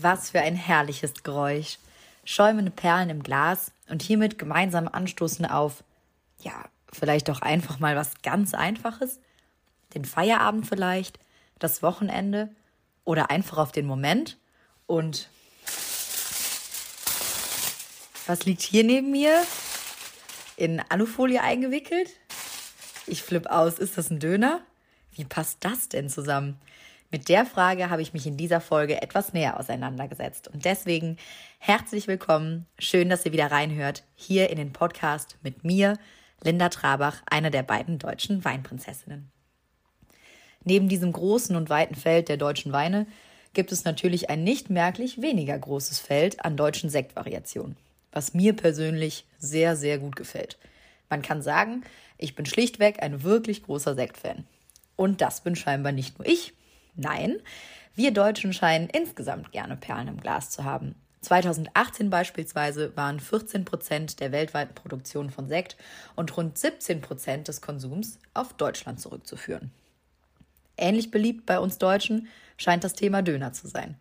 Was für ein herrliches Geräusch. Schäumende Perlen im Glas und hiermit gemeinsam anstoßen auf, ja, vielleicht doch einfach mal was ganz Einfaches? Den Feierabend vielleicht, das Wochenende oder einfach auf den Moment? Und was liegt hier neben mir? In Alufolie eingewickelt? Ich flipp aus, ist das ein Döner? Wie passt das denn zusammen? Mit der Frage habe ich mich in dieser Folge etwas näher auseinandergesetzt. Und deswegen herzlich willkommen. Schön, dass ihr wieder reinhört. Hier in den Podcast mit mir, Linda Trabach, einer der beiden deutschen Weinprinzessinnen. Neben diesem großen und weiten Feld der deutschen Weine gibt es natürlich ein nicht merklich weniger großes Feld an deutschen Sektvariationen, was mir persönlich sehr, sehr gut gefällt. Man kann sagen, ich bin schlichtweg ein wirklich großer Sektfan. Und das bin scheinbar nicht nur ich, Nein, wir Deutschen scheinen insgesamt gerne Perlen im Glas zu haben. 2018 beispielsweise waren 14 Prozent der weltweiten Produktion von Sekt und rund 17 Prozent des Konsums auf Deutschland zurückzuführen. Ähnlich beliebt bei uns Deutschen scheint das Thema Döner zu sein.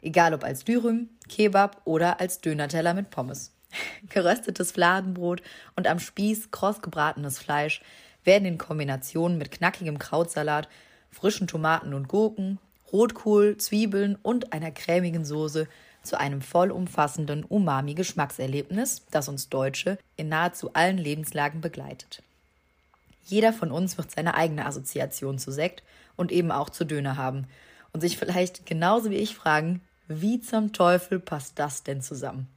Egal ob als Dürüm, Kebab oder als Dönerteller mit Pommes. Geröstetes Fladenbrot und am Spieß kross gebratenes Fleisch werden in Kombination mit knackigem Krautsalat frischen Tomaten und Gurken, Rotkohl, Zwiebeln und einer cremigen Soße zu einem vollumfassenden Umami-Geschmackserlebnis, das uns Deutsche in nahezu allen Lebenslagen begleitet. Jeder von uns wird seine eigene Assoziation zu Sekt und eben auch zu Döner haben und sich vielleicht genauso wie ich fragen, wie zum Teufel passt das denn zusammen?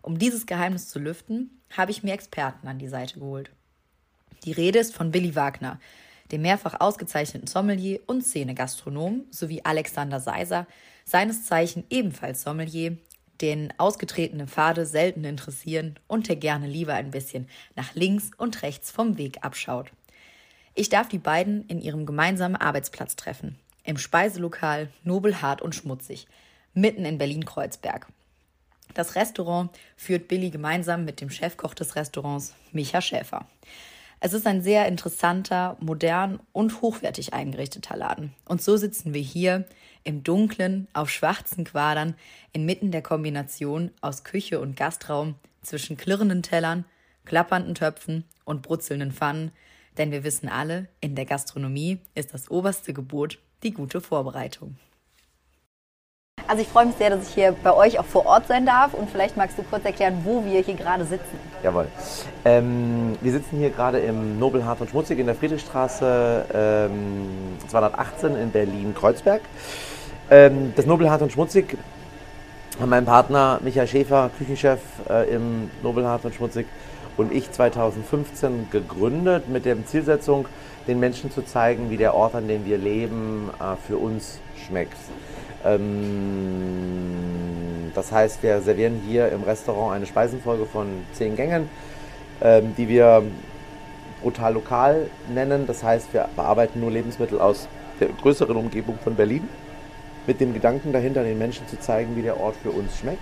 Um dieses Geheimnis zu lüften, habe ich mir Experten an die Seite geholt. Die Rede ist von Billy Wagner, dem mehrfach ausgezeichneten Sommelier und Szenegastronom, sowie Alexander Seiser, seines Zeichen ebenfalls Sommelier, den ausgetretene Pfade selten interessieren und der gerne lieber ein bisschen nach links und rechts vom Weg abschaut. Ich darf die beiden in ihrem gemeinsamen Arbeitsplatz treffen, im Speiselokal Nobelhart und Schmutzig, mitten in Berlin-Kreuzberg. Das Restaurant führt Billy gemeinsam mit dem Chefkoch des Restaurants, Micha Schäfer. Es ist ein sehr interessanter, modern und hochwertig eingerichteter Laden. Und so sitzen wir hier im Dunklen auf schwarzen Quadern inmitten der Kombination aus Küche und Gastraum zwischen klirrenden Tellern, klappernden Töpfen und brutzelnden Pfannen, denn wir wissen alle, in der Gastronomie ist das oberste Gebot die gute Vorbereitung. Also ich freue mich sehr, dass ich hier bei euch auch vor Ort sein darf und vielleicht magst du kurz erklären, wo wir hier gerade sitzen. Jawohl. Ähm, wir sitzen hier gerade im Nobelhart und Schmutzig in der Friedrichstraße ähm, 218 in Berlin-Kreuzberg. Ähm, das Nobelhart und Schmutzig haben mein Partner Michael Schäfer, Küchenchef äh, im Nobelhart und Schmutzig und ich 2015 gegründet mit der Zielsetzung, den Menschen zu zeigen, wie der Ort, an dem wir leben, äh, für uns schmeckt. Ähm, das heißt, wir servieren hier im Restaurant eine Speisenfolge von zehn Gängen, ähm, die wir brutal lokal nennen. Das heißt, wir bearbeiten nur Lebensmittel aus der größeren Umgebung von Berlin mit dem Gedanken dahinter, den Menschen zu zeigen, wie der Ort für uns schmeckt.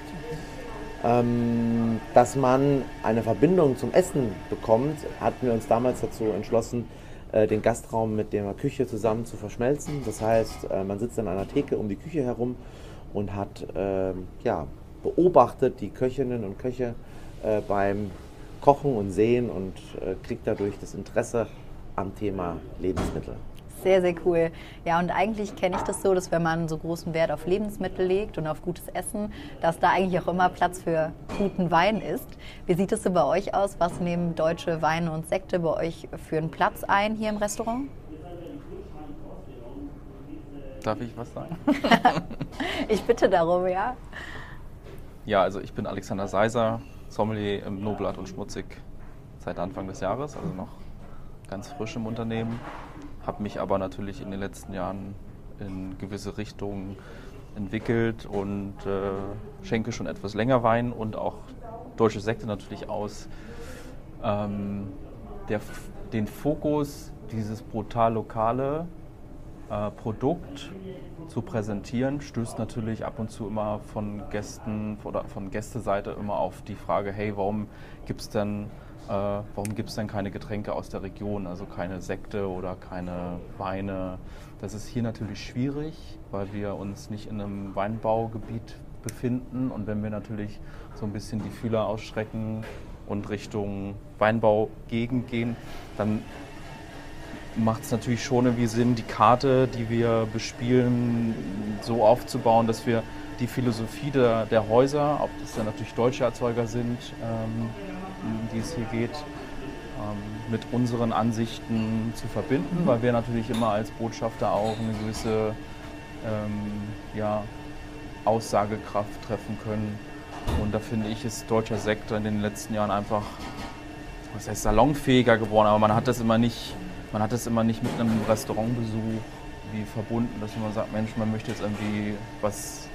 Ähm, dass man eine Verbindung zum Essen bekommt, hatten wir uns damals dazu entschlossen, äh, den Gastraum mit der Küche zusammen zu verschmelzen. Das heißt, äh, man sitzt in einer Theke um die Küche herum und hat äh, ja, beobachtet die Köchinnen und Köche äh, beim Kochen und Sehen und äh, kriegt dadurch das Interesse am Thema Lebensmittel. Sehr, sehr cool. Ja, und eigentlich kenne ich das so, dass wenn man so großen Wert auf Lebensmittel legt und auf gutes Essen, dass da eigentlich auch immer Platz für guten Wein ist. Wie sieht es so bei euch aus? Was nehmen deutsche Weine und Sekte bei euch für einen Platz ein hier im Restaurant? Darf ich was sagen? ich bitte darum, ja. Ja, also ich bin Alexander Seiser, Sommelier im Nobelart und Schmutzig seit Anfang des Jahres, also noch ganz frisch im Unternehmen habe mich aber natürlich in den letzten Jahren in gewisse Richtungen entwickelt und äh, schenke schon etwas länger Wein und auch deutsche Sekte natürlich aus. Ähm, der, den Fokus, dieses brutal lokale äh, Produkt zu präsentieren, stößt natürlich ab und zu immer von Gästen oder von Gästeseite immer auf die Frage, hey, warum gibt es denn äh, warum gibt es denn keine Getränke aus der Region, also keine Sekte oder keine Weine? Das ist hier natürlich schwierig, weil wir uns nicht in einem Weinbaugebiet befinden. Und wenn wir natürlich so ein bisschen die Fühler ausstrecken und Richtung Weinbaugegend gehen, dann macht es natürlich schon irgendwie Sinn, die Karte, die wir bespielen, so aufzubauen, dass wir die Philosophie der, der Häuser, ob das dann natürlich deutsche Erzeuger sind, ähm, um die es hier geht, ähm, mit unseren Ansichten zu verbinden, weil wir natürlich immer als Botschafter auch eine gewisse ähm, ja, Aussagekraft treffen können. Und da finde ich, ist deutscher Sektor in den letzten Jahren einfach, was heißt salonfähiger geworden, aber man hat das immer nicht, man hat das immer nicht mit einem Restaurantbesuch wie verbunden, dass man sagt, Mensch, man möchte jetzt irgendwie was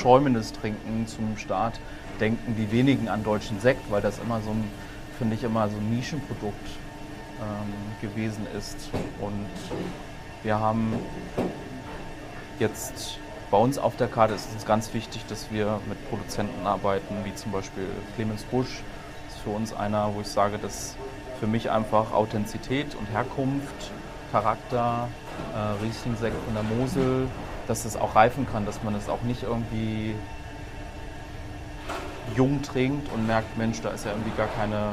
Schäumendes trinken zum Start, denken die wenigen an deutschen Sekt, weil das immer so ein, finde ich, immer so ein Nischenprodukt ähm, gewesen ist. Und wir haben jetzt bei uns auf der Karte ist es ganz wichtig, dass wir mit Produzenten arbeiten, wie zum Beispiel Clemens Busch. Das ist für uns einer, wo ich sage, dass für mich einfach Authentizität und Herkunft, Charakter, äh, Riesling-Sekt von der Mosel, dass es auch reifen kann, dass man es auch nicht irgendwie jung trinkt und merkt, Mensch, da ist ja irgendwie gar keine,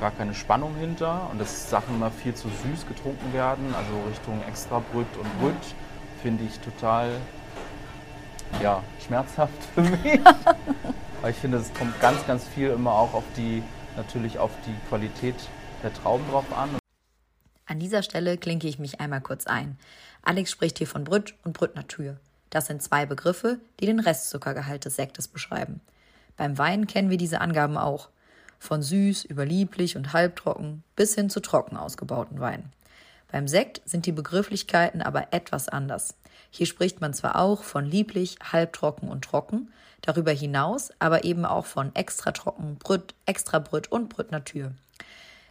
gar keine Spannung hinter und dass Sachen mal viel zu süß getrunken werden, also Richtung extra Brüt und Brüt, finde ich total ja, schmerzhaft für mich. Weil ich finde, es kommt ganz, ganz viel immer auch auf die, natürlich auf die Qualität der Trauben drauf an. An dieser Stelle klinke ich mich einmal kurz ein. Alex spricht hier von Brüt und Brüt Natur. Das sind zwei Begriffe, die den Restzuckergehalt des Sektes beschreiben. Beim Wein kennen wir diese Angaben auch. Von süß über lieblich und halbtrocken bis hin zu trocken ausgebauten Weinen. Beim Sekt sind die Begrifflichkeiten aber etwas anders. Hier spricht man zwar auch von lieblich, halbtrocken und trocken, darüber hinaus aber eben auch von extra trocken, Brüt, extra Brüt und Brüt Natur.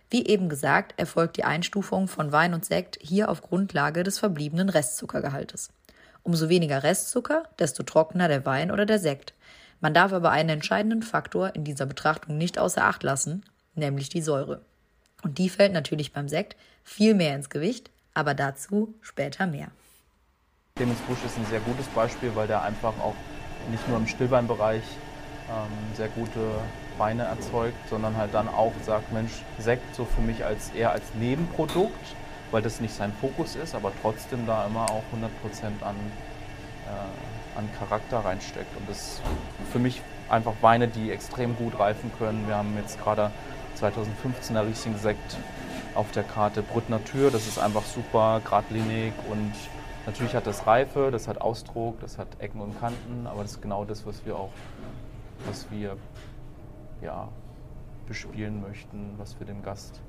Wie eben gesagt, erfolgt die Einstufung von Wein und Sekt hier auf Grundlage des verbliebenen Restzuckergehaltes. Umso weniger Restzucker, desto trockener der Wein oder der Sekt. Man darf aber einen entscheidenden Faktor in dieser Betrachtung nicht außer Acht lassen, nämlich die Säure. Und die fällt natürlich beim Sekt viel mehr ins Gewicht, aber dazu später mehr. Clemens Busch ist ein sehr gutes Beispiel, weil der einfach auch nicht nur im Stillweinbereich ähm, sehr gute Weine erzeugt, sondern halt dann auch sagt, Mensch, Sekt so für mich als eher als Nebenprodukt, weil das nicht sein Fokus ist, aber trotzdem da immer auch 100% an äh, an Charakter reinsteckt. Und das für mich einfach Weine, die extrem gut reifen können. Wir haben jetzt gerade 2015er Riesling Sekt auf der Karte Brut Natur. Das ist einfach super geradlinig und natürlich hat das Reife, das hat Ausdruck, das hat Ecken und Kanten, aber das ist genau das, was wir auch, was wir ja, bespielen möchten, was wir dem Gast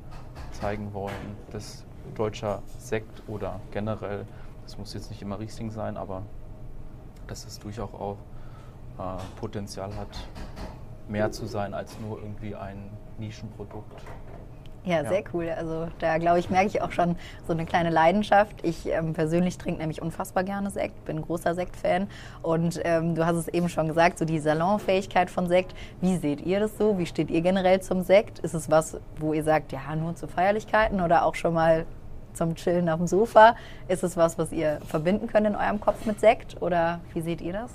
zeigen wollen. Das deutscher Sekt oder generell, das muss jetzt nicht immer Riesling sein, aber dass es durchaus auch äh, Potenzial hat, mehr zu sein als nur irgendwie ein Nischenprodukt. Ja, ja, sehr cool. Also da glaube ich, merke ich auch schon so eine kleine Leidenschaft. Ich ähm, persönlich trinke nämlich unfassbar gerne Sekt, bin großer Sektfan. Und ähm, du hast es eben schon gesagt, so die Salonfähigkeit von Sekt. Wie seht ihr das so? Wie steht ihr generell zum Sekt? Ist es was, wo ihr sagt, ja, nur zu Feierlichkeiten oder auch schon mal zum Chillen auf dem Sofa. Ist es was, was ihr verbinden könnt in eurem Kopf mit Sekt oder wie seht ihr das?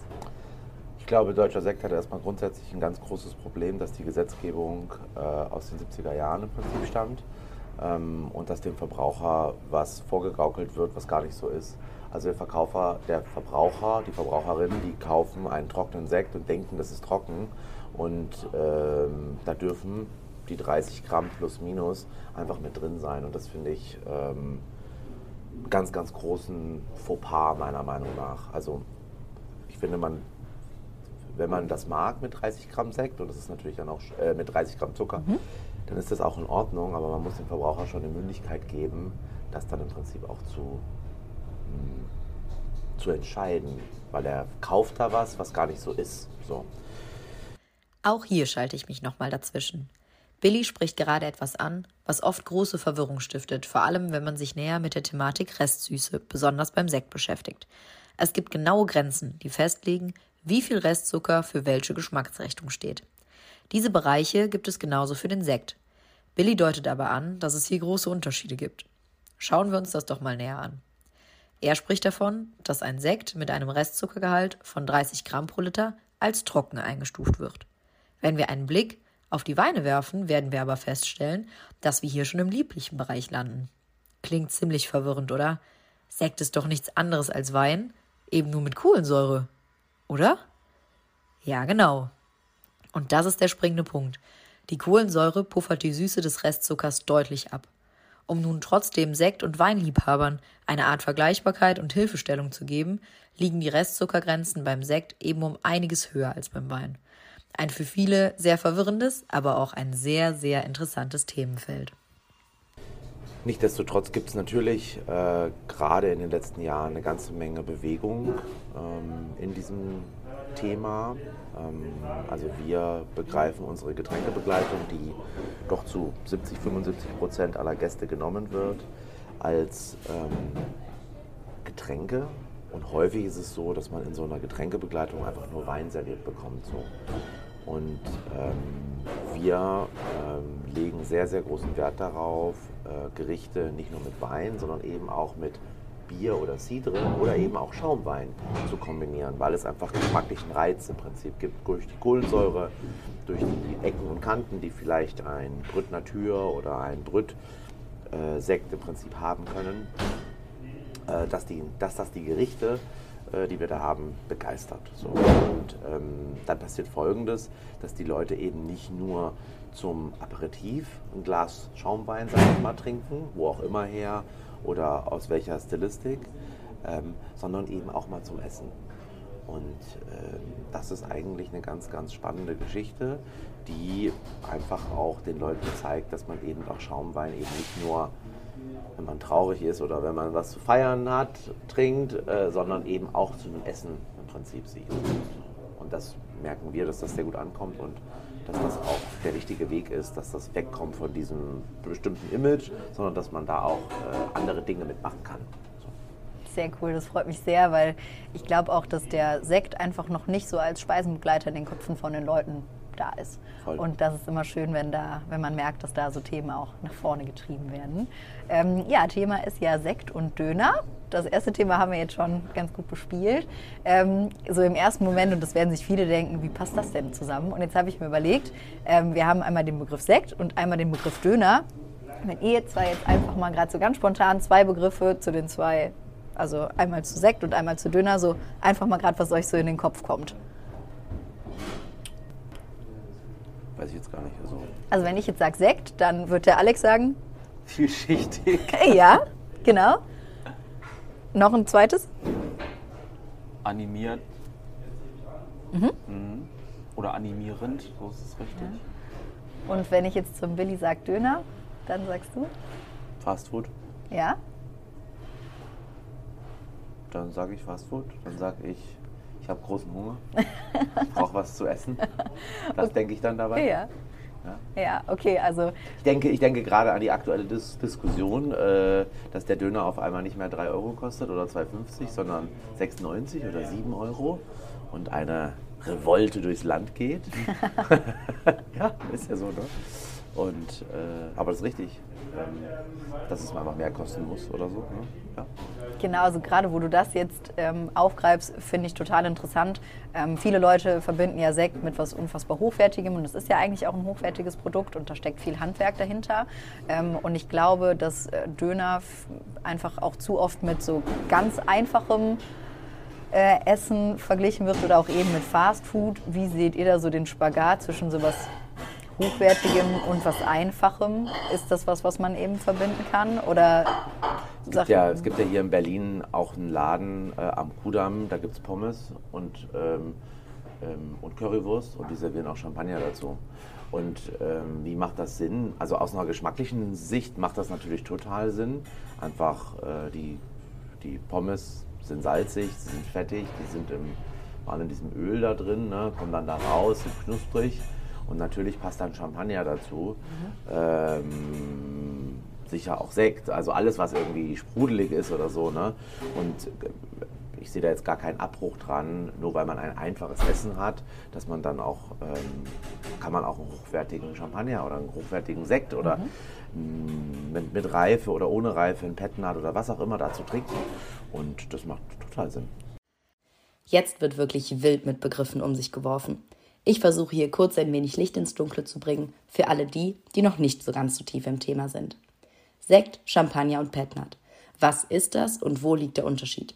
Ich glaube, deutscher Sekt hat erstmal grundsätzlich ein ganz großes Problem, dass die Gesetzgebung äh, aus den 70er Jahren im Prinzip stammt ähm, und dass dem Verbraucher was vorgegaukelt wird, was gar nicht so ist. Also der Verkäufer, der Verbraucher, die Verbraucherinnen, die kaufen einen trockenen Sekt und denken, das ist trocken. Und ähm, da dürfen die 30 Gramm plus minus einfach mit drin sein. Und das finde ich ähm, ganz, ganz großen Fauxpas meiner Meinung nach. Also ich finde, man, wenn man das mag mit 30 Gramm Sekt, und das ist natürlich dann auch äh, mit 30 Gramm Zucker, mhm. dann ist das auch in Ordnung, aber man muss dem Verbraucher schon die Möglichkeit geben, das dann im Prinzip auch zu, mh, hm, zu entscheiden, weil er kauft da was, was gar nicht so ist. So. Auch hier schalte ich mich nochmal dazwischen. Billy spricht gerade etwas an, was oft große Verwirrung stiftet, vor allem wenn man sich näher mit der Thematik Restsüße, besonders beim Sekt, beschäftigt. Es gibt genaue Grenzen, die festlegen, wie viel Restzucker für welche Geschmacksrichtung steht. Diese Bereiche gibt es genauso für den Sekt. Billy deutet aber an, dass es hier große Unterschiede gibt. Schauen wir uns das doch mal näher an. Er spricht davon, dass ein Sekt mit einem Restzuckergehalt von 30 Gramm pro Liter als trocken eingestuft wird. Wenn wir einen Blick auf die Weine werfen, werden wir aber feststellen, dass wir hier schon im lieblichen Bereich landen. Klingt ziemlich verwirrend, oder? Sekt ist doch nichts anderes als Wein, eben nur mit Kohlensäure. Oder? Ja, genau. Und das ist der springende Punkt. Die Kohlensäure puffert die Süße des Restzuckers deutlich ab. Um nun trotzdem Sekt- und Weinliebhabern eine Art Vergleichbarkeit und Hilfestellung zu geben, liegen die Restzuckergrenzen beim Sekt eben um einiges höher als beim Wein. Ein für viele sehr verwirrendes, aber auch ein sehr, sehr interessantes Themenfeld. Nichtsdestotrotz gibt es natürlich äh, gerade in den letzten Jahren eine ganze Menge Bewegung ähm, in diesem Thema. Ähm, also wir begreifen unsere Getränkebegleitung, die doch zu 70, 75 Prozent aller Gäste genommen wird, als ähm, Getränke. Und häufig ist es so, dass man in so einer Getränkebegleitung einfach nur Wein serviert bekommt. So. Und ähm, wir ähm, legen sehr, sehr großen Wert darauf, äh, Gerichte nicht nur mit Wein, sondern eben auch mit Bier oder Cidre oder eben auch Schaumwein zu kombinieren, weil es einfach geschmacklichen Reiz im Prinzip gibt durch die Kohlensäure, durch die Ecken und Kanten, die vielleicht ein Brüt Natur oder ein Brüt äh, Sekt im Prinzip haben können, dass, die, dass das die Gerichte äh, die wir da haben, begeistert. So. Und ähm, dann passiert Folgendes, dass die Leute eben nicht nur zum Aperitif ein Glas Schaumwein, mal, trinken, wo auch immer her oder aus welcher Stilistik, ähm, sondern eben auch mal zum Essen. Und äh, das ist eigentlich eine ganz, ganz spannende Geschichte, die einfach auch den Leuten zeigt, dass man eben auch Schaumwein eben nicht nur wenn man traurig ist oder wenn man was zu feiern hat, trinkt, äh, sondern eben auch zu einem Essen im Prinzip sieht. Und das merken wir, dass das sehr gut ankommt und dass das auch der richtige Weg ist, dass das wegkommt von diesem bestimmten Image, sondern dass man da auch äh, andere Dinge mitmachen kann. Sehr cool, das freut mich sehr, weil ich glaube auch, dass der Sekt einfach noch nicht so als Speisenbegleiter in den Köpfen von den Leuten da ist. Voll. Und das ist immer schön, wenn, da, wenn man merkt, dass da so Themen auch nach vorne getrieben werden. Ähm, ja, Thema ist ja Sekt und Döner. Das erste Thema haben wir jetzt schon ganz gut bespielt. Ähm, so im ersten Moment, und das werden sich viele denken, wie passt das denn zusammen? Und jetzt habe ich mir überlegt, ähm, wir haben einmal den Begriff Sekt und einmal den Begriff Döner. Wenn ihr jetzt zwar jetzt einfach mal gerade so ganz spontan zwei Begriffe zu den zwei, also einmal zu Sekt und einmal zu Döner, so einfach mal gerade, was euch so in den Kopf kommt. Weiß ich jetzt gar nicht. Also, also wenn ich jetzt sage Sekt, dann wird der Alex sagen? Vielschichtig. ja, genau. Noch ein zweites? Animiert. Mhm. mhm. Oder animierend, so ist es richtig. Ja. Und wenn ich jetzt zum Billy sage Döner, dann sagst du? Fast Food. Ja. Dann sage ich Fast Food. Dann sage ich ich habe großen Hunger, ich brauche was zu essen. Das okay. denke ich dann dabei. Ja. Ja. ja, okay, also. Ich denke, ich denke gerade an die aktuelle Dis Diskussion, äh, dass der Döner auf einmal nicht mehr 3 Euro kostet oder 2,50, sondern 6,90 oder 7 Euro und eine Revolte durchs Land geht. ja, ist ja so, ne? Und, äh, aber das ist richtig, dass es einfach mehr kosten muss oder so. Ne? Ja. Genau, also gerade wo du das jetzt ähm, aufgreifst, finde ich total interessant. Ähm, viele Leute verbinden ja Sekt mit was unfassbar Hochwertigem und es ist ja eigentlich auch ein hochwertiges Produkt und da steckt viel Handwerk dahinter. Ähm, und ich glaube, dass äh, Döner einfach auch zu oft mit so ganz einfachem äh, Essen verglichen wird oder auch eben mit Fast Food. Wie seht ihr da so den Spagat zwischen sowas Hochwertigem und was Einfachem? Ist das was, was man eben verbinden kann? Oder es gibt, ja, es gibt ja hier in Berlin auch einen Laden äh, am Kudamm, da gibt es Pommes und, ähm, ähm, und Currywurst und die servieren auch Champagner dazu. Und ähm, wie macht das Sinn? Also aus einer geschmacklichen Sicht macht das natürlich total Sinn. Einfach äh, die, die Pommes sind salzig, sie sind fettig, die sind im, waren in diesem Öl da drin, ne, kommen dann da raus, sind knusprig. Und natürlich passt dann Champagner dazu. Mhm. Ähm, sicher auch Sekt, also alles, was irgendwie sprudelig ist oder so. Ne? Und äh, ich sehe da jetzt gar keinen Abbruch dran, nur weil man ein einfaches Essen hat, dass man dann auch, ähm, kann man auch einen hochwertigen Champagner oder einen hochwertigen Sekt oder mhm. mit, mit, Reife oder ohne Reife, ein Petnat oder was auch immer dazu trinken. Und das macht total Sinn. Jetzt wird wirklich wild mit Begriffen um sich geworfen. Ich versuche hier kurz ein wenig Licht ins Dunkle zu bringen für alle die, die noch nicht so ganz so tief im Thema sind. Sekt, Champagner und Petnat. Was ist das und wo liegt der Unterschied?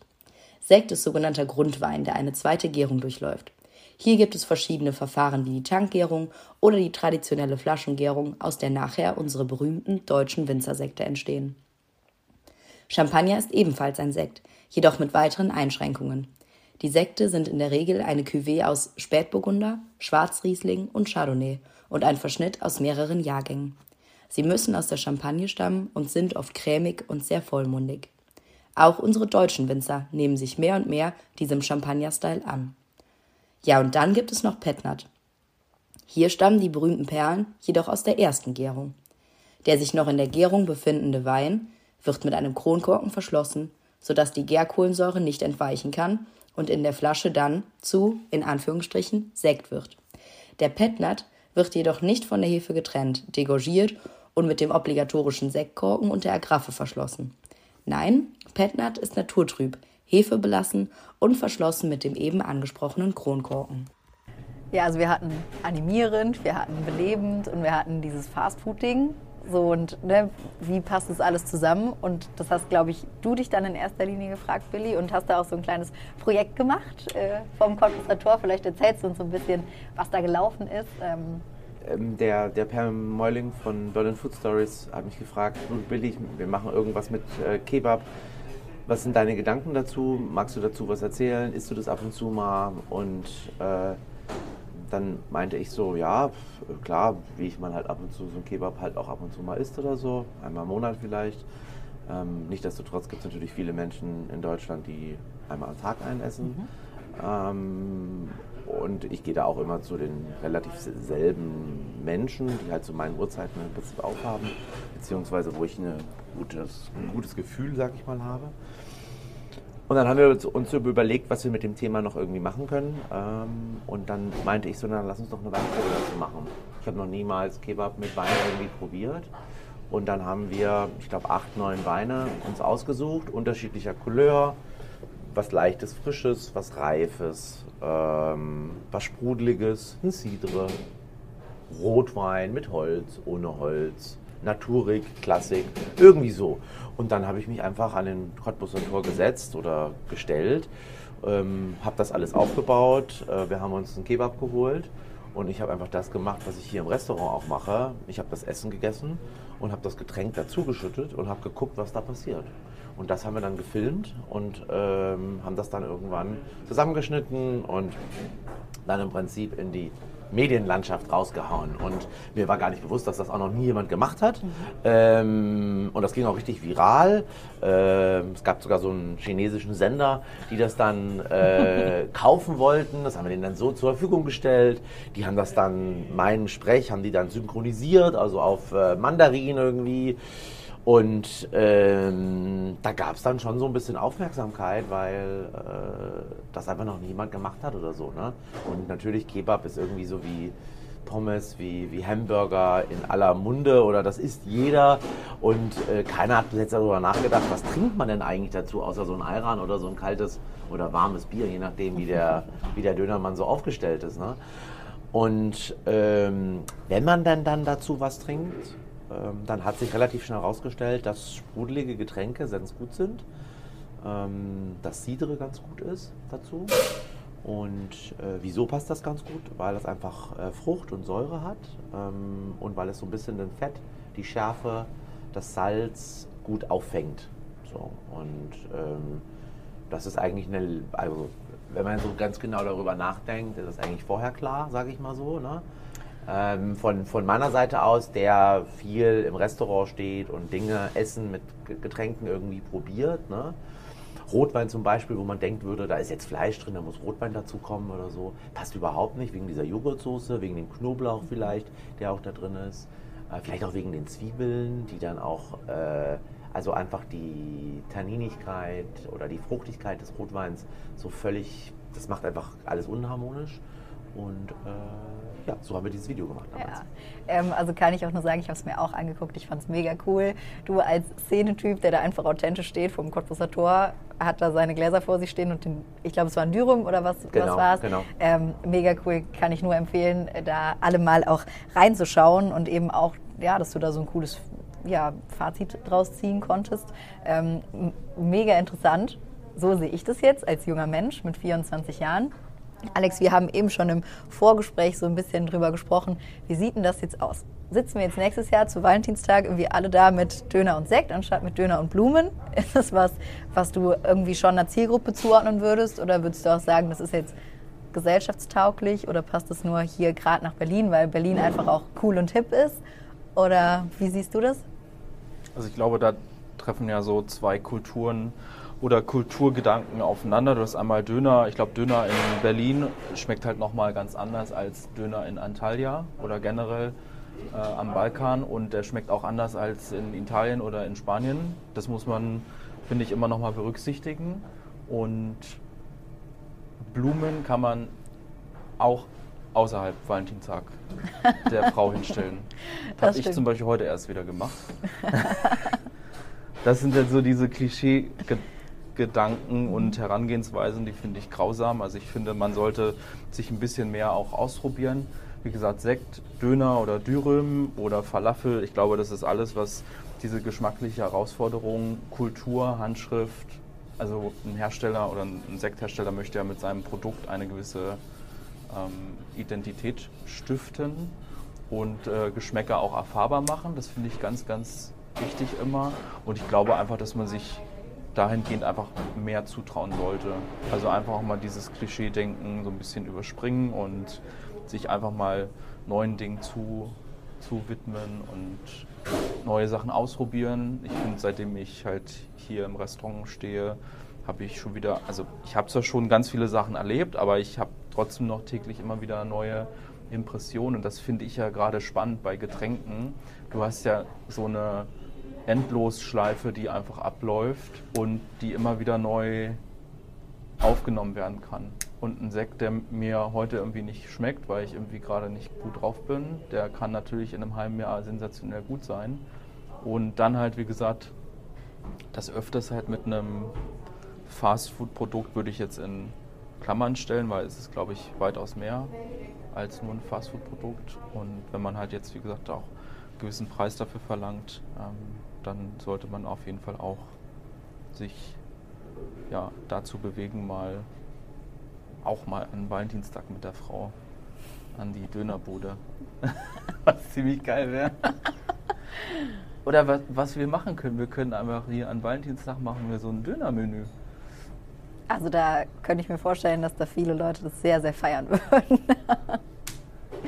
Sekt ist sogenannter Grundwein, der eine zweite Gärung durchläuft. Hier gibt es verschiedene Verfahren wie die Tankgärung oder die traditionelle Flaschengärung, aus der nachher unsere berühmten deutschen Winzersekte entstehen. Champagner ist ebenfalls ein Sekt, jedoch mit weiteren Einschränkungen. Die Sekte sind in der Regel eine Cuvée aus Spätburgunder, Schwarzriesling und Chardonnay und ein Verschnitt aus mehreren Jahrgängen. Sie müssen aus der Champagne stammen und sind oft cremig und sehr vollmundig. Auch unsere deutschen Winzer nehmen sich mehr und mehr diesem Champagner-Style an. Ja, und dann gibt es noch Petnat. Hier stammen die berühmten Perlen jedoch aus der ersten Gärung. Der sich noch in der Gärung befindende Wein wird mit einem Kronkorken verschlossen, sodass die Gärkohlensäure nicht entweichen kann und in der Flasche dann zu, in Anführungsstrichen, Sekt wird. Der Petnat wird jedoch nicht von der Hefe getrennt, degorgiert und mit dem obligatorischen Sektkorken und der Agraffe verschlossen. Nein, Petnat ist naturtrüb, hefebelassen und verschlossen mit dem eben angesprochenen Kronkorken. Ja, also wir hatten animierend, wir hatten belebend und wir hatten dieses Fastfood-Ding. So und ne, wie passt das alles zusammen? Und das hast, glaube ich, du dich dann in erster Linie gefragt, Billy, und hast da auch so ein kleines Projekt gemacht äh, vom Kondensator. Vielleicht erzählst du uns so ein bisschen, was da gelaufen ist. Ähm, ähm der, der Per Meuling von Berlin Food Stories hat mich gefragt, Billy, wir machen irgendwas mit äh, Kebab. Was sind deine Gedanken dazu? Magst du dazu was erzählen? Isst du das ab und zu mal? Und äh, dann meinte ich so, ja, klar, wie ich man halt ab und zu so ein Kebab halt auch ab und zu mal isst oder so, einmal im Monat vielleicht. Ähm, Nichtsdestotrotz gibt es natürlich viele Menschen in Deutschland, die einmal am Tag einen essen. Mhm. Ähm, und ich gehe da auch immer zu den relativ selben Menschen, die halt zu meinen Uhrzeiten im Prinzip aufhaben, beziehungsweise wo ich eine gutes, ein gutes Gefühl, sag ich mal, habe. Und dann haben wir uns überlegt, was wir mit dem Thema noch irgendwie machen können. Ähm, und dann meinte ich so, dann lass uns doch eine Weinprobe dazu machen. Ich habe noch niemals Kebab mit Wein irgendwie probiert. Und dann haben wir, ich glaube, acht, neun Weine uns ausgesucht, unterschiedlicher Couleur. Was leichtes, frisches, was reifes, ähm, was sprudeliges, ein Cidre, Rotwein mit Holz, ohne Holz, Naturik, Klassik, irgendwie so. Und dann habe ich mich einfach an den Cottbuser Tor gesetzt oder gestellt, ähm, habe das alles aufgebaut. Äh, wir haben uns einen Kebab geholt und ich habe einfach das gemacht, was ich hier im Restaurant auch mache. Ich habe das Essen gegessen und habe das Getränk dazugeschüttet und habe geguckt, was da passiert. Und das haben wir dann gefilmt und ähm, haben das dann irgendwann zusammengeschnitten und dann im Prinzip in die Medienlandschaft rausgehauen. Und mir war gar nicht bewusst, dass das auch noch nie jemand gemacht hat. Mhm. Ähm, und das ging auch richtig viral. Ähm, es gab sogar so einen chinesischen Sender, die das dann äh, kaufen wollten. Das haben wir denen dann so zur Verfügung gestellt. Die haben das dann, meinen Sprech, haben die dann synchronisiert, also auf äh, Mandarin irgendwie. Und ähm, da gab es dann schon so ein bisschen Aufmerksamkeit, weil äh, das einfach noch niemand gemacht hat oder so. Ne? Und natürlich Kebab ist irgendwie so wie Pommes, wie, wie Hamburger in aller Munde oder das isst jeder. Und äh, keiner hat bis jetzt darüber nachgedacht, was trinkt man denn eigentlich dazu, außer so ein Ayran oder so ein kaltes oder warmes Bier, je nachdem, wie der, wie der Dönermann so aufgestellt ist. Ne? Und ähm, wenn man dann, dann dazu was trinkt, dann hat sich relativ schnell herausgestellt, dass sprudelige Getränke ganz gut sind, ähm, dass Cidre ganz gut ist dazu. Und äh, wieso passt das ganz gut? Weil es einfach äh, Frucht und Säure hat ähm, und weil es so ein bisschen den Fett, die Schärfe, das Salz gut auffängt. So. Und ähm, das ist eigentlich eine, also wenn man so ganz genau darüber nachdenkt, ist das eigentlich vorher klar, sage ich mal so. Ne? Ähm, von, von meiner Seite aus, der viel im Restaurant steht und Dinge, Essen mit Getränken irgendwie probiert. Ne? Rotwein zum Beispiel, wo man denkt würde, da ist jetzt Fleisch drin, da muss Rotwein dazu kommen oder so. Passt überhaupt nicht, wegen dieser Joghurtsoße, wegen dem Knoblauch vielleicht, der auch da drin ist. Äh, vielleicht auch wegen den Zwiebeln, die dann auch, äh, also einfach die Tanninigkeit oder die Fruchtigkeit des Rotweins so völlig, das macht einfach alles unharmonisch. Und äh, ja, so haben wir dieses Video gemacht damals. Ja. Ähm, also kann ich auch nur sagen, ich habe es mir auch angeguckt. Ich fand es mega cool. Du als Szenetyp, der da einfach authentisch steht vom Cottbusser Tor, hat da seine Gläser vor sich stehen und den, ich glaube, es war ein Dürüm oder was, Genau, was war es? genau. Ähm, mega cool, kann ich nur empfehlen, da alle mal auch reinzuschauen und eben auch, ja, dass du da so ein cooles ja, Fazit draus ziehen konntest. Ähm, mega interessant. So sehe ich das jetzt als junger Mensch mit 24 Jahren. Alex, wir haben eben schon im Vorgespräch so ein bisschen drüber gesprochen. Wie sieht denn das jetzt aus? Sitzen wir jetzt nächstes Jahr zu Valentinstag irgendwie alle da mit Döner und Sekt anstatt mit Döner und Blumen? Ist das was, was du irgendwie schon einer Zielgruppe zuordnen würdest? Oder würdest du auch sagen, das ist jetzt gesellschaftstauglich oder passt es nur hier gerade nach Berlin, weil Berlin einfach auch cool und hip ist? Oder wie siehst du das? Also ich glaube, da treffen ja so zwei Kulturen oder Kulturgedanken aufeinander. Du hast einmal Döner. Ich glaube, Döner in Berlin schmeckt halt nochmal ganz anders als Döner in Antalya oder generell äh, am Balkan. Und der schmeckt auch anders als in Italien oder in Spanien. Das muss man, finde ich, immer nochmal berücksichtigen. Und Blumen kann man auch außerhalb Valentinstag der Frau hinstellen. Das Habe ich stimmt. zum Beispiel heute erst wieder gemacht. Das sind jetzt so diese Klischee-Gedanken und Herangehensweisen, die finde ich grausam. Also ich finde, man sollte sich ein bisschen mehr auch ausprobieren. Wie gesagt, Sekt, Döner oder Dürüm oder Falafel. Ich glaube, das ist alles, was diese geschmackliche Herausforderung, Kultur, Handschrift, also ein Hersteller oder ein Sekthersteller möchte ja mit seinem Produkt eine gewisse ähm, Identität stiften und äh, Geschmäcker auch erfahrbar machen. Das finde ich ganz, ganz wichtig immer. Und ich glaube einfach, dass man sich dahingehend einfach mehr zutrauen sollte. Also einfach auch mal dieses Klischee-Denken so ein bisschen überspringen und sich einfach mal neuen Dingen zu, zu widmen und neue Sachen ausprobieren. Ich finde, seitdem ich halt hier im Restaurant stehe, habe ich schon wieder, also ich habe zwar schon ganz viele Sachen erlebt, aber ich habe trotzdem noch täglich immer wieder neue Impressionen. Und das finde ich ja gerade spannend bei Getränken. Du hast ja so eine Endlosschleife, die einfach abläuft und die immer wieder neu aufgenommen werden kann. Und ein Sekt, der mir heute irgendwie nicht schmeckt, weil ich irgendwie gerade nicht gut drauf bin, der kann natürlich in einem halben Jahr sensationell gut sein. Und dann halt, wie gesagt, das öfters halt mit einem Fastfood-Produkt würde ich jetzt in Klammern stellen, weil es ist, glaube ich, weitaus mehr als nur ein Fastfood-Produkt. Und wenn man halt jetzt, wie gesagt, auch einen gewissen Preis dafür verlangt, ähm, dann sollte man auf jeden Fall auch sich ja, dazu bewegen, mal auch mal an Valentinstag mit der Frau an die Dönerbude. was ziemlich geil wäre. Oder was, was wir machen können, wir können einfach hier an Valentinstag machen wir so ein Dönermenü. Also da könnte ich mir vorstellen, dass da viele Leute das sehr, sehr feiern würden.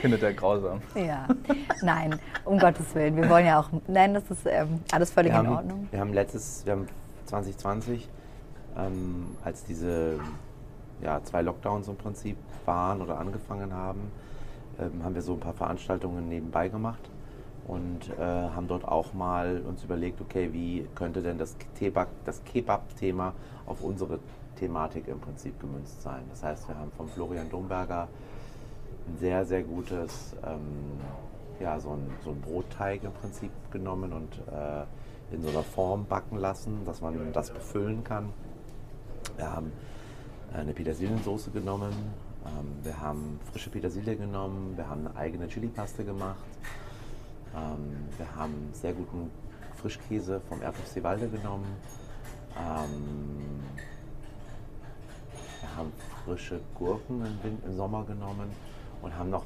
Findet er grausam. ja, nein, um Gottes Willen. Wir wollen ja auch, nein, das ist ähm, alles völlig wir in haben, Ordnung. Wir haben letztes, wir haben 2020, ähm, als diese ja, zwei Lockdowns im Prinzip waren oder angefangen haben, ähm, haben wir so ein paar Veranstaltungen nebenbei gemacht und äh, haben dort auch mal uns überlegt, okay, wie könnte denn das das Kebab-Thema auf unsere Thematik im Prinzip gemünzt sein. Das heißt, wir haben von Florian Domberger ein sehr, sehr gutes, ähm, ja, so ein, so ein Brotteig im Prinzip genommen und äh, in so einer Form backen lassen, dass man das befüllen kann. Wir haben eine Petersiliensoße genommen, ähm, wir haben frische Petersilie genommen, wir haben eine eigene Chili-Paste gemacht, ähm, wir haben sehr guten Frischkäse vom Erdhof Seewalde genommen, ähm, wir haben frische Gurken im Sommer genommen und haben noch,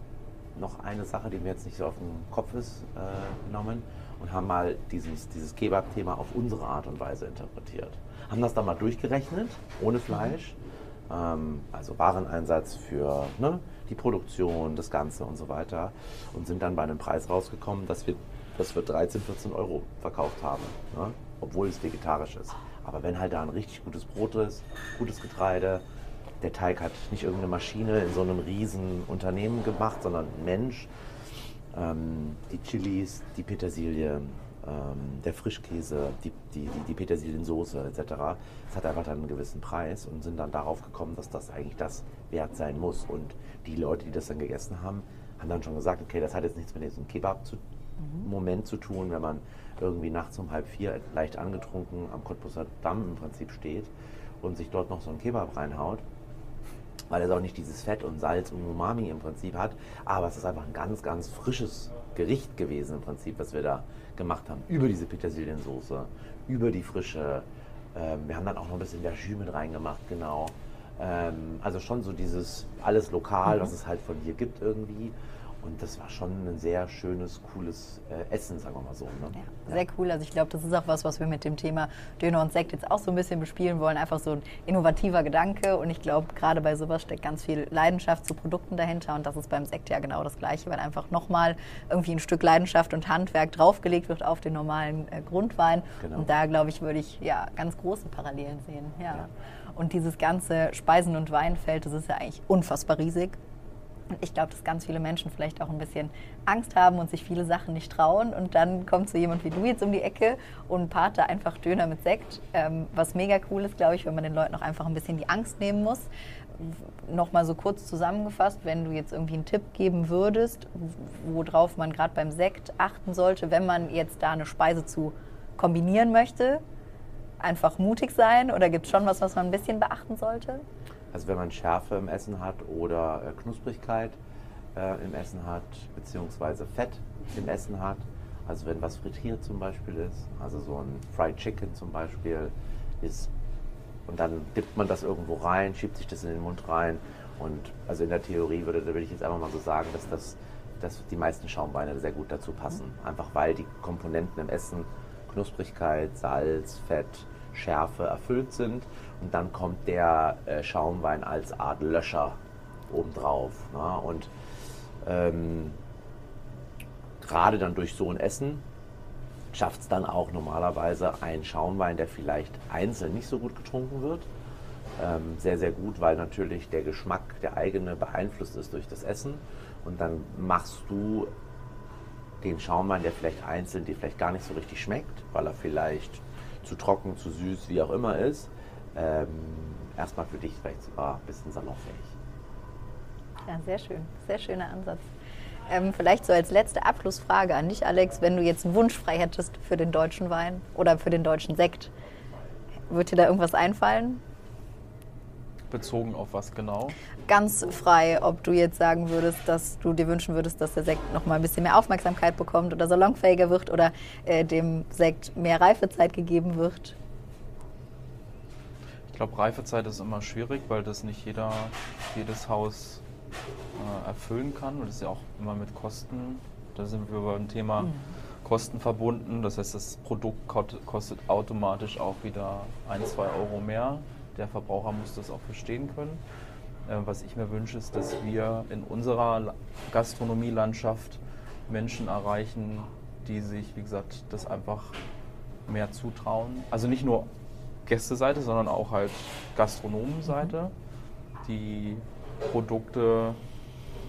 noch eine Sache, die mir jetzt nicht so auf dem Kopf ist, äh, genommen und haben mal dieses, dieses Kebab-Thema auf unsere Art und Weise interpretiert. Haben das dann mal durchgerechnet, ohne Fleisch, ähm, also Wareneinsatz für ne, die Produktion, das Ganze und so weiter und sind dann bei einem Preis rausgekommen, dass wir das für 13, 14 Euro verkauft haben, ne, obwohl es vegetarisch ist. Aber wenn halt da ein richtig gutes Brot ist, gutes Getreide, der Teig hat nicht irgendeine Maschine in so einem riesen Unternehmen gemacht, sondern ein Mensch. Ähm, die Chilis, die Petersilie, äh, ähm, der Frischkäse, die, die, die, die Petersiliensoße etc. Das hat einfach dann einen gewissen Preis und sind dann darauf gekommen, dass das eigentlich das wert sein muss. Und die Leute, die das dann gegessen haben, haben dann schon gesagt, okay, das hat jetzt nichts mit diesem Kebab zu Moment zu tun, wenn man irgendwie nachts um halb vier leicht angetrunken am Cottbusser Damm im Prinzip steht und sich dort noch so ein Kebab reinhaut, weil es auch nicht dieses Fett und Salz und Umami im Prinzip hat, aber es ist einfach ein ganz, ganz frisches Gericht gewesen im Prinzip, was wir da gemacht haben, über diese Petersiliensoße, über die frische, ähm, wir haben dann auch noch ein bisschen der Jus mit reingemacht, genau. Ähm, also schon so dieses alles lokal, was es halt von hier gibt irgendwie. Und das war schon ein sehr schönes, cooles äh, Essen, sagen wir mal so. Ne? Ja, sehr cool. Also ich glaube, das ist auch was, was wir mit dem Thema Döner und Sekt jetzt auch so ein bisschen bespielen wollen. Einfach so ein innovativer Gedanke. Und ich glaube, gerade bei sowas steckt ganz viel Leidenschaft zu Produkten dahinter. Und das ist beim Sekt ja genau das Gleiche, weil einfach nochmal irgendwie ein Stück Leidenschaft und Handwerk draufgelegt wird auf den normalen äh, Grundwein. Genau. Und da, glaube ich, würde ich ja ganz große Parallelen sehen. Ja. Ja. Und dieses ganze Speisen- und Weinfeld, das ist ja eigentlich unfassbar riesig. Und ich glaube, dass ganz viele Menschen vielleicht auch ein bisschen Angst haben und sich viele Sachen nicht trauen. Und dann kommt so jemand wie du jetzt um die Ecke und da einfach Döner mit Sekt. Ähm, was mega cool ist, glaube ich, wenn man den Leuten auch einfach ein bisschen die Angst nehmen muss. Nochmal so kurz zusammengefasst, wenn du jetzt irgendwie einen Tipp geben würdest, worauf man gerade beim Sekt achten sollte, wenn man jetzt da eine Speise zu kombinieren möchte, einfach mutig sein oder gibt es schon was, was man ein bisschen beachten sollte? Also wenn man Schärfe im Essen hat oder äh, Knusprigkeit äh, im Essen hat, beziehungsweise Fett im Essen hat, also wenn was frittiert zum Beispiel ist, also so ein Fried Chicken zum Beispiel ist, und dann dippt man das irgendwo rein, schiebt sich das in den Mund rein und also in der Theorie würde, da würde ich jetzt einfach mal so sagen, dass das dass die meisten Schaumweine sehr gut dazu passen. Einfach weil die Komponenten im Essen, Knusprigkeit, Salz, Fett, Schärfe erfüllt sind. Und dann kommt der äh, Schaumwein als Art Löscher obendrauf. Ne? Und ähm, gerade dann durch so ein Essen schafft es dann auch normalerweise ein Schaumwein, der vielleicht einzeln nicht so gut getrunken wird. Ähm, sehr, sehr gut, weil natürlich der Geschmack, der eigene, beeinflusst ist durch das Essen. Und dann machst du den Schaumwein, der vielleicht einzeln dir vielleicht gar nicht so richtig schmeckt, weil er vielleicht zu trocken, zu süß, wie auch immer ist, ähm, erstmal für dich vielleicht sogar ein bisschen salonfähig. Ja, sehr schön. Sehr schöner Ansatz. Ähm, vielleicht so als letzte Abschlussfrage an dich, Alex, wenn du jetzt einen Wunsch frei hättest für den deutschen Wein oder für den deutschen Sekt, würde dir da irgendwas einfallen? Bezogen auf was genau? Ganz frei, ob du jetzt sagen würdest, dass du dir wünschen würdest, dass der Sekt noch mal ein bisschen mehr Aufmerksamkeit bekommt oder salonfähiger wird oder äh, dem Sekt mehr Reifezeit gegeben wird. Ich glaube, Reifezeit ist immer schwierig, weil das nicht jeder, jedes Haus äh, erfüllen kann. Und das ist ja auch immer mit Kosten. Da sind wir beim Thema Kosten verbunden. Das heißt, das Produkt kostet automatisch auch wieder ein, zwei Euro mehr. Der Verbraucher muss das auch verstehen können. Äh, was ich mir wünsche, ist, dass wir in unserer La- Gastronomielandschaft Menschen erreichen, die sich, wie gesagt, das einfach mehr zutrauen. Also nicht nur Gästeseite, sondern auch halt Gastronomenseite, die Produkte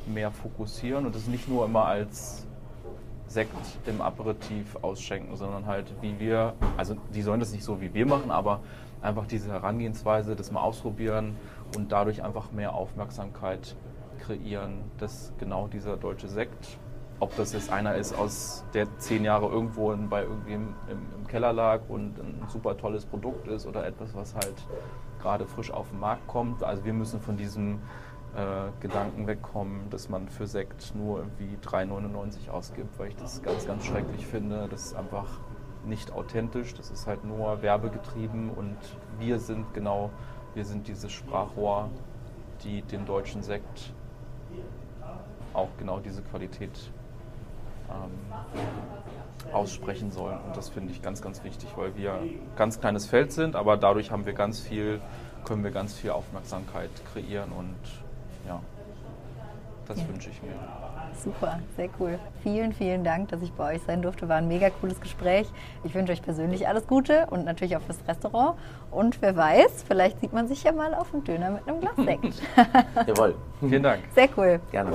mehr fokussieren und es nicht nur immer als Sekt im Aperitif ausschenken, sondern halt wie wir, also die sollen das nicht so wie wir machen, aber einfach diese Herangehensweise, das mal ausprobieren und dadurch einfach mehr Aufmerksamkeit kreieren, dass genau dieser deutsche Sekt, ob das jetzt einer ist aus der zehn Jahre irgendwo in, bei irgendwem im, im Keller lag und ein super tolles Produkt ist oder etwas, was halt gerade frisch auf den Markt kommt. Also wir müssen von diesem äh, Gedanken wegkommen, dass man für Sekt nur irgendwie 3,99 ausgibt, weil ich das ganz, ganz schrecklich finde. Das ist einfach nicht authentisch, das ist halt nur werbegetrieben und wir sind genau, wir sind dieses Sprachrohr, die den deutschen Sekt auch genau diese Qualität ähm, aussprechen sollen. Und das finde ich ganz, ganz wichtig, weil wir ein ganz kleines Feld sind, aber dadurch haben wir ganz viel, können wir ganz viel Aufmerksamkeit kreieren und ja, das Ja. wünsche ich mir. Super, sehr cool. Vielen, vielen Dank, dass ich bei euch sein durfte. War ein mega cooles Gespräch. Ich wünsche euch persönlich alles Gute und natürlich auch fürs Restaurant. Und wer weiß, vielleicht sieht man sich ja mal auf dem Döner mit einem Glas Sekt. Jawohl, Vielen Dank. Sehr cool. gerne.